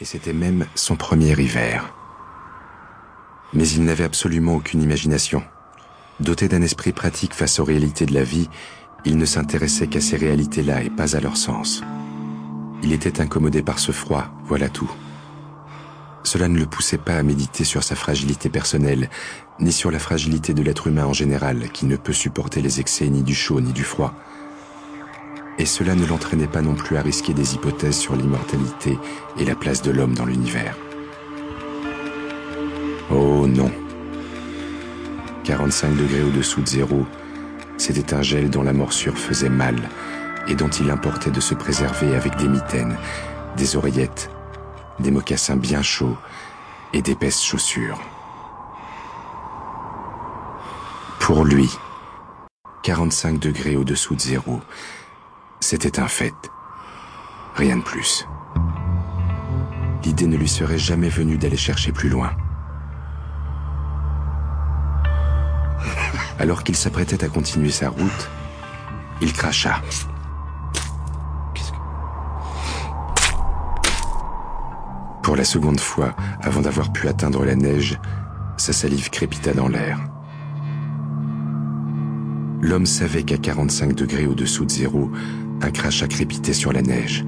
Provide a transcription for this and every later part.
Et c'était même son premier hiver. Mais il n'avait absolument aucune imagination. Doté d'un esprit pratique face aux réalités de la vie, il ne s'intéressait qu'à ces réalités-là et pas à leur sens. Il était incommodé par ce froid, voilà tout. Cela ne le poussait pas à méditer sur sa fragilité personnelle, ni sur la fragilité de l'être humain en général, qui ne peut supporter les excès ni du chaud ni du froid. Et cela ne l'entraînait pas non plus à risquer des hypothèses sur l'immortalité et la place de l'homme dans l'univers. Oh non. 45 degrés au-dessous de zéro, c'était un gel dont la morsure faisait mal et dont il importait de se préserver avec des mitaines, des oreillettes, des mocassins bien chauds et d'épaisses chaussures. Pour lui, 45 degrés au-dessous de zéro, c'était un fait. Rien de plus. L'idée ne lui serait jamais venue d'aller chercher plus loin. Alors qu'il s'apprêtait à continuer sa route, il cracha. Pour la seconde fois, avant d'avoir pu atteindre la neige, sa salive crépita dans l'air. L'homme savait qu'à 45 degrés au-dessous de zéro, un crachat crépitait sur la neige.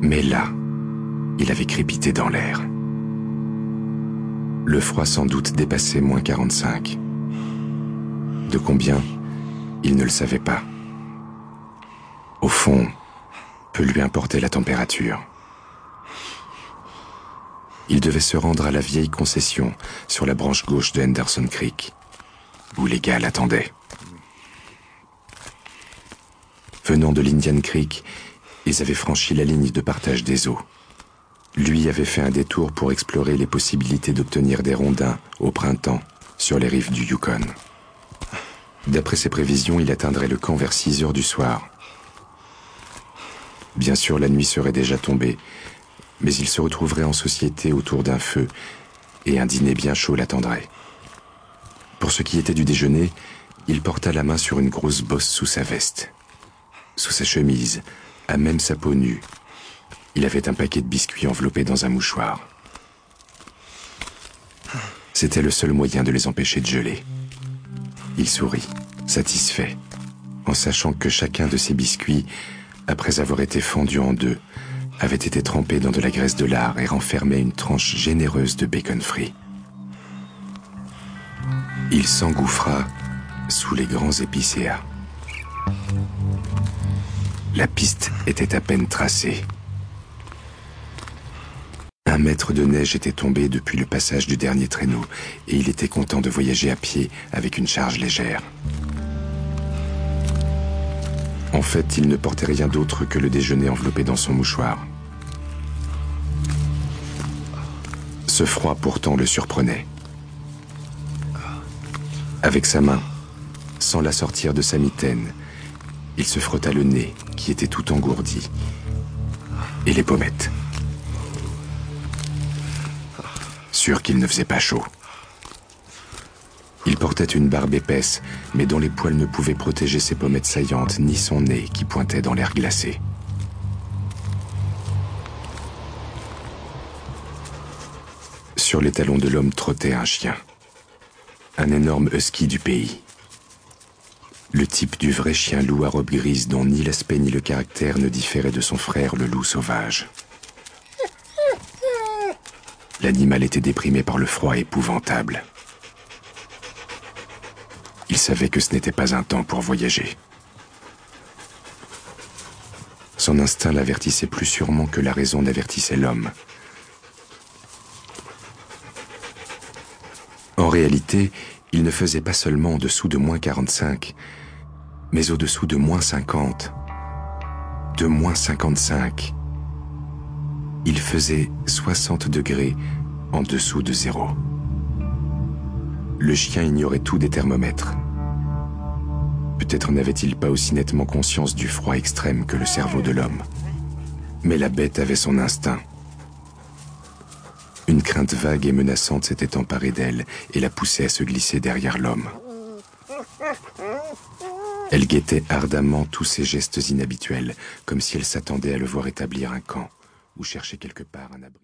Mais là, il avait crépité dans l'air. Le froid sans doute dépassait moins 45. De combien Il ne le savait pas. Au fond, peu lui importait la température. Il devait se rendre à la vieille concession sur la branche gauche de Henderson Creek, où les gars l'attendaient. Venant de l'Indian Creek, ils avaient franchi la ligne de partage des eaux. Lui avait fait un détour pour explorer les possibilités d'obtenir des rondins au printemps sur les rives du Yukon. D'après ses prévisions, il atteindrait le camp vers 6 heures du soir. Bien sûr, la nuit serait déjà tombée, mais il se retrouverait en société autour d'un feu et un dîner bien chaud l'attendrait. Pour ce qui était du déjeuner, il porta la main sur une grosse bosse sous sa veste. Sous sa chemise, à même sa peau nue, il avait un paquet de biscuits enveloppés dans un mouchoir. C'était le seul moyen de les empêcher de geler. Il sourit, satisfait, en sachant que chacun de ces biscuits, après avoir été fendu en deux, avait été trempé dans de la graisse de lard et renfermait une tranche généreuse de bacon frit. Il s'engouffra sous les grands épicéas. La piste était à peine tracée. Un mètre de neige était tombé depuis le passage du dernier traîneau et il était content de voyager à pied avec une charge légère. En fait, il ne portait rien d'autre que le déjeuner enveloppé dans son mouchoir. Ce froid pourtant le surprenait. Avec sa main, sans la sortir de sa mitaine, il se frotta le nez, qui était tout engourdi, et les pommettes. Sûr qu'il ne faisait pas chaud. Il portait une barbe épaisse, mais dont les poils ne pouvaient protéger ses pommettes saillantes ni son nez qui pointait dans l'air glacé. Sur les talons de l'homme trottait un chien. Un énorme husky du pays. Le type du vrai chien loup à robe grise dont ni l'aspect ni le caractère ne différaient de son frère le loup sauvage. L'animal était déprimé par le froid épouvantable. Il savait que ce n'était pas un temps pour voyager. Son instinct l'avertissait plus sûrement que la raison n'avertissait l'homme. En réalité, il ne faisait pas seulement en dessous de moins 45, mais au-dessous de moins 50, de moins 55. Il faisait 60 degrés en dessous de zéro. Le chien ignorait tout des thermomètres. Peut-être n'avait-il pas aussi nettement conscience du froid extrême que le cerveau de l'homme. Mais la bête avait son instinct. Une crainte vague et menaçante s'était emparée d'elle et la poussait à se glisser derrière l'homme. Elle guettait ardemment tous ses gestes inhabituels, comme si elle s'attendait à le voir établir un camp ou chercher quelque part un abri.